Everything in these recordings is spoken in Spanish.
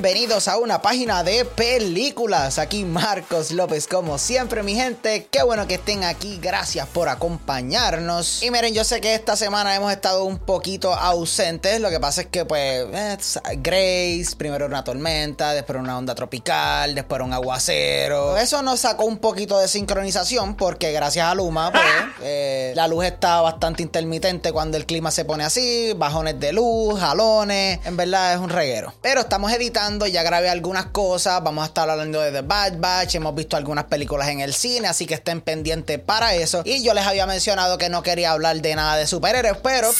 bienvenidos a una página de películas. Aquí Marcos López, como siempre, mi gente. Qué bueno que estén aquí. Gracias por acompañarnos. Y miren, yo sé que esta semana hemos estado un poquito ausentes. Lo que pasa es que, pues, eh, Grace, primero una tormenta, después una onda tropical, después un aguacero. Eso nos sacó un poquito de sincronización porque, gracias a Luma, pues, eh, la luz está bastante intermitente cuando el clima se pone así, bajones de luz, jalones. En verdad es un reguero. Pero estamos editando, ya grabé algunas cosas, vamos a estar hablando de The Bad Batch, hemos visto algunas películas en el cine, así que estén pendientes para eso. Y yo les había mencionado que no quería hablar de nada de superhéroes, pero...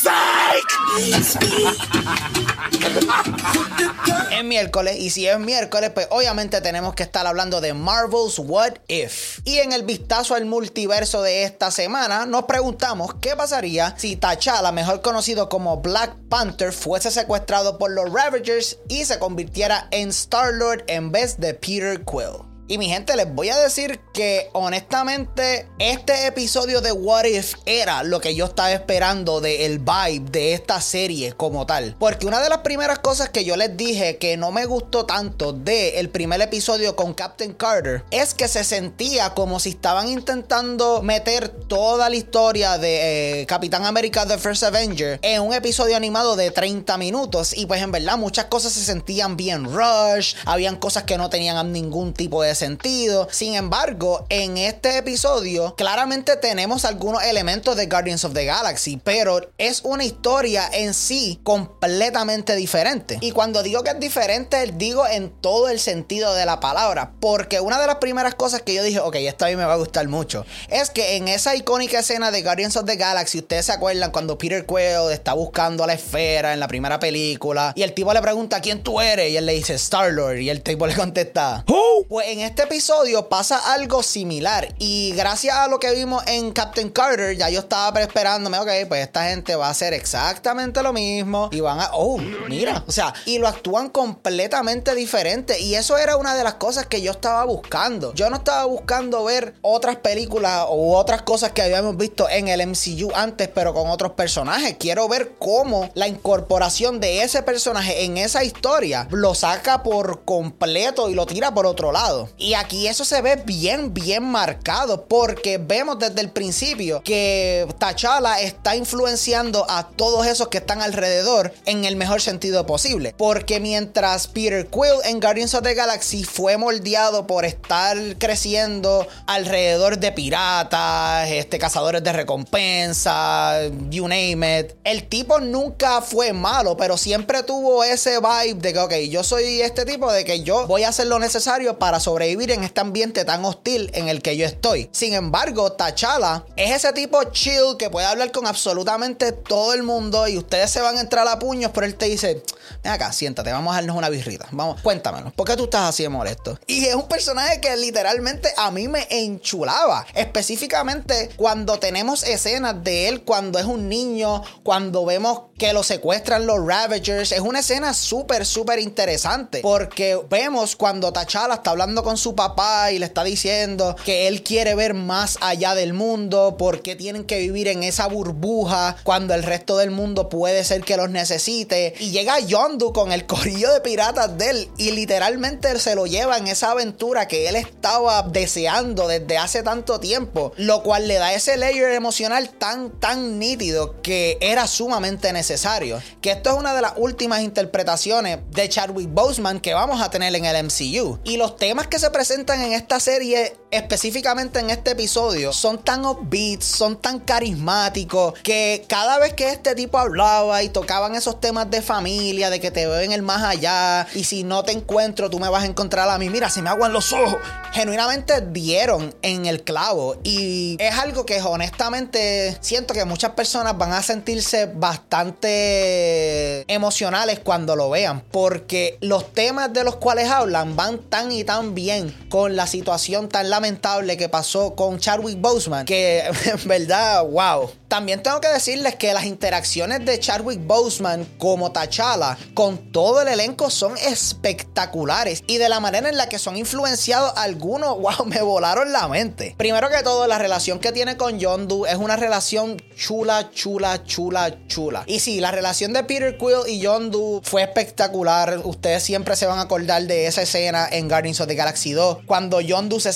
es miércoles, y si es miércoles, pues obviamente tenemos que estar hablando de Marvel's What If. Y en el vistazo al multiverso de esta semana, nos preguntamos qué pasaría si T'Challa, mejor conocido como Black Panther, fuese secuestrado por los Ravagers y se convirtiera en Star-Lord en vez de Peter Quill. Y mi gente, les voy a decir que honestamente este episodio de What If era lo que yo estaba esperando del vibe de esta serie como tal. Porque una de las primeras cosas que yo les dije que no me gustó tanto del el primer episodio con Captain Carter es que se sentía como si estaban intentando meter toda la historia de eh, Capitán América The First Avenger en un episodio animado de 30 minutos. Y pues en verdad muchas cosas se sentían bien rush, habían cosas que no tenían ningún tipo de sentido. Sin embargo, en este episodio claramente tenemos algunos elementos de Guardians of the Galaxy, pero es una historia en sí completamente diferente. Y cuando digo que es diferente, digo en todo el sentido de la palabra, porque una de las primeras cosas que yo dije, ok, esta a mí me va a gustar mucho, es que en esa icónica escena de Guardians of the Galaxy, ustedes se acuerdan cuando Peter Quill está buscando a la esfera en la primera película y el tipo le pregunta quién tú eres y él le dice Star Lord y el tipo le contesta, pues en este episodio pasa algo similar. Y gracias a lo que vimos en Captain Carter, ya yo estaba esperándome, ok, pues esta gente va a hacer exactamente lo mismo. Y van a, oh, mira, o sea, y lo actúan completamente diferente. Y eso era una de las cosas que yo estaba buscando. Yo no estaba buscando ver otras películas u otras cosas que habíamos visto en el MCU antes, pero con otros personajes. Quiero ver cómo la incorporación de ese personaje en esa historia lo saca por completo y lo tira por otro lado. Y aquí eso se ve bien, bien marcado porque vemos desde el principio que T'Challa está influenciando a todos esos que están alrededor en el mejor sentido posible. Porque mientras Peter Quill en Guardians of the Galaxy fue moldeado por estar creciendo alrededor de piratas, este, cazadores de recompensa, you name it, el tipo nunca fue malo, pero siempre tuvo ese vibe de que, ok, yo soy este tipo de que yo voy a hacer lo necesario para sobrevivir en este ambiente tan hostil en el que yo estoy. Sin embargo, T'Challa es ese tipo chill que puede hablar con absolutamente todo el mundo y ustedes se van a entrar a puños, pero él te dice, ven acá, siéntate, vamos a darnos una birrita. Vamos, cuéntamelo, ¿por qué tú estás así de molesto? Y es un personaje que literalmente a mí me enchulaba. Específicamente cuando tenemos escenas de él cuando es un niño, cuando vemos que lo secuestran los Ravagers. Es una escena súper, súper interesante. Porque vemos cuando T'Challa está hablando con su papá y le está diciendo que él quiere ver más allá del mundo. Porque tienen que vivir en esa burbuja cuando el resto del mundo puede ser que los necesite. Y llega Yondu con el corillo de piratas de él. Y literalmente se lo lleva en esa aventura que él estaba deseando desde hace tanto tiempo. Lo cual le da ese layer emocional tan, tan nítido que era sumamente necesario. Que esto es una de las últimas interpretaciones de Chadwick Boseman que vamos a tener en el MCU. Y los temas que se presentan en esta serie, específicamente en este episodio, son tan upbeat, son tan carismáticos, que cada vez que este tipo hablaba y tocaban esos temas de familia, de que te veo en el más allá, y si no te encuentro, tú me vas a encontrar a mí, mira, se me aguan los ojos. Genuinamente dieron en el clavo. Y es algo que honestamente siento que muchas personas van a sentirse bastante emocionales cuando lo vean, porque los temas de los cuales hablan van tan y tan bien con la situación tan lamentable que pasó con Chadwick Boseman, que en verdad, wow. También tengo que decirles que las interacciones de Chadwick Boseman como T'Challa con todo el elenco son espectaculares y de la manera en la que son influenciados algunos, wow, me volaron la mente. Primero que todo, la relación que tiene con Yondu es una relación chula, chula, chula, chula. Y sí, la relación de Peter Quill y Yondu fue espectacular. Ustedes siempre se van a acordar de esa escena en Guardians of the Galaxy 2 cuando Yondu se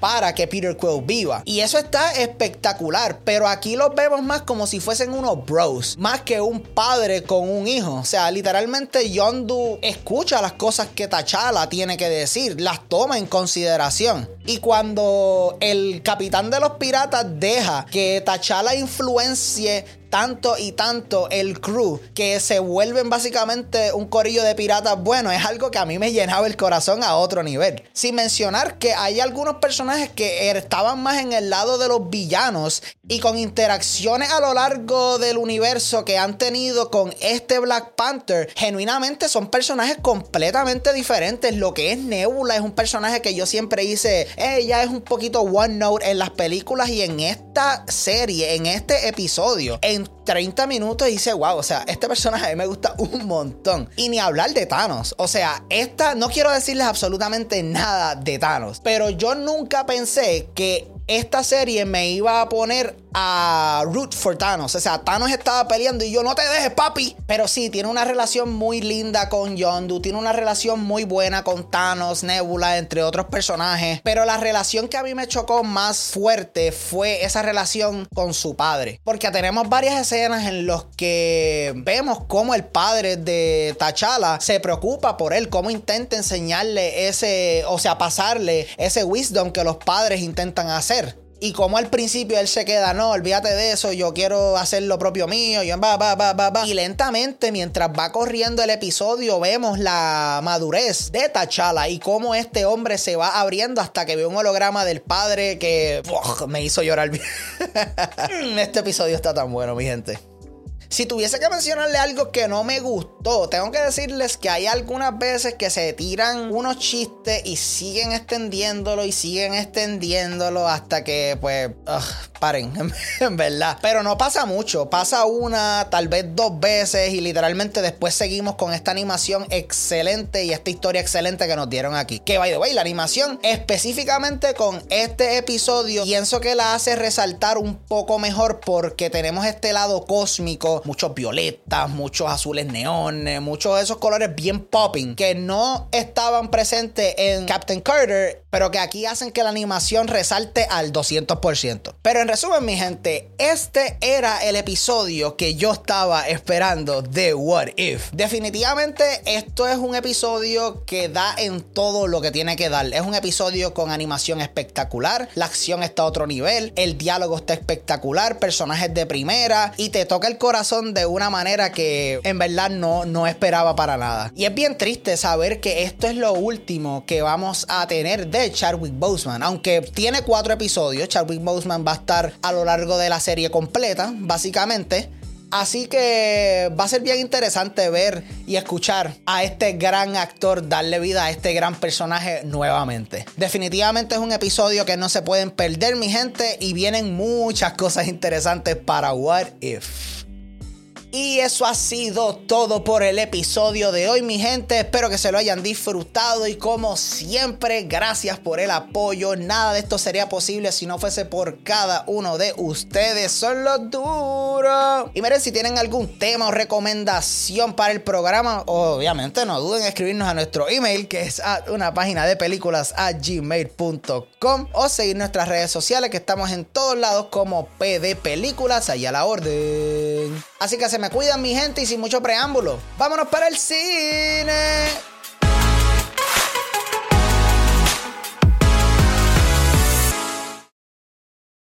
para que Peter Quill viva. Y eso está espectacular, pero aquí los vemos más como si fuesen unos bros, más que un padre con un hijo. O sea, literalmente Yondu escucha las cosas que T'Challa tiene que decir, las toma en consideración. Y cuando el capitán de los piratas deja que T'Challa influencie tanto y tanto el crew que se vuelven básicamente un corillo de piratas bueno, es algo que a mí me llenaba el corazón a otro nivel. Sin mencionar que hay algunos personajes que estaban más en el lado de los villanos y con interacciones a lo largo del universo que han tenido con este Black Panther, genuinamente son personajes completamente diferentes. Lo que es Nebula es un personaje que yo siempre hice, ella es un poquito one note en las películas y en esta serie, en este episodio. 30 minutos dice, wow, o sea, este personaje me gusta un montón. Y ni hablar de Thanos. O sea, esta, no quiero decirles absolutamente nada de Thanos, pero yo nunca pensé que esta serie me iba a poner a root for Thanos. O sea, Thanos estaba peleando y yo no te dejes, papi. Pero sí, tiene una relación muy linda con Yondu. Tiene una relación muy buena con Thanos, Nebula, entre otros personajes. Pero la relación que a mí me chocó más fuerte fue esa relación con su padre. Porque tenemos varias escenas en las que vemos cómo el padre de T'Challa se preocupa por él, cómo intenta enseñarle ese, o sea, pasarle ese wisdom que los padres intentan hacer. Y como al principio él se queda, no, olvídate de eso, yo quiero hacer lo propio mío, yo va, va, va, va, va. Y lentamente, mientras va corriendo el episodio, vemos la madurez de T'Challa y cómo este hombre se va abriendo hasta que ve un holograma del padre que me hizo llorar. este episodio está tan bueno, mi gente. Si tuviese que mencionarle algo que no me gustó, tengo que decirles que hay algunas veces que se tiran unos chistes y siguen extendiéndolo y siguen extendiéndolo hasta que, pues, paren, en verdad. Pero no pasa mucho, pasa una, tal vez dos veces y literalmente después seguimos con esta animación excelente y esta historia excelente que nos dieron aquí. Que, by the way, la animación específicamente con este episodio pienso que la hace resaltar un poco mejor porque tenemos este lado cósmico muchos violetas, muchos azules neones, muchos de esos colores bien popping que no estaban presentes en Captain Carter, pero que aquí hacen que la animación resalte al 200%. Pero en resumen, mi gente, este era el episodio que yo estaba esperando de What If. Definitivamente esto es un episodio que da en todo lo que tiene que dar. Es un episodio con animación espectacular, la acción está a otro nivel, el diálogo está espectacular, personajes de primera y te toca el corazón de una manera que en verdad no, no esperaba para nada. Y es bien triste saber que esto es lo último que vamos a tener Chadwick Boseman. Aunque tiene cuatro episodios, Chadwick Boseman va a estar a lo largo de la serie completa, básicamente. Así que va a ser bien interesante ver y escuchar a este gran actor darle vida a este gran personaje nuevamente. Definitivamente es un episodio que no se pueden perder, mi gente, y vienen muchas cosas interesantes para What If. Y eso ha sido todo por el episodio de hoy, mi gente. Espero que se lo hayan disfrutado y como siempre, gracias por el apoyo. Nada de esto sería posible si no fuese por cada uno de ustedes. Son los duros. Y miren, si tienen algún tema o recomendación para el programa, obviamente no duden en escribirnos a nuestro email, que es una página de películas a gmail.com o seguir nuestras redes sociales, que estamos en todos lados como PD Películas, allá a la orden. Así que se me cuidan mi gente y sin mucho preámbulo. Vámonos para el cine.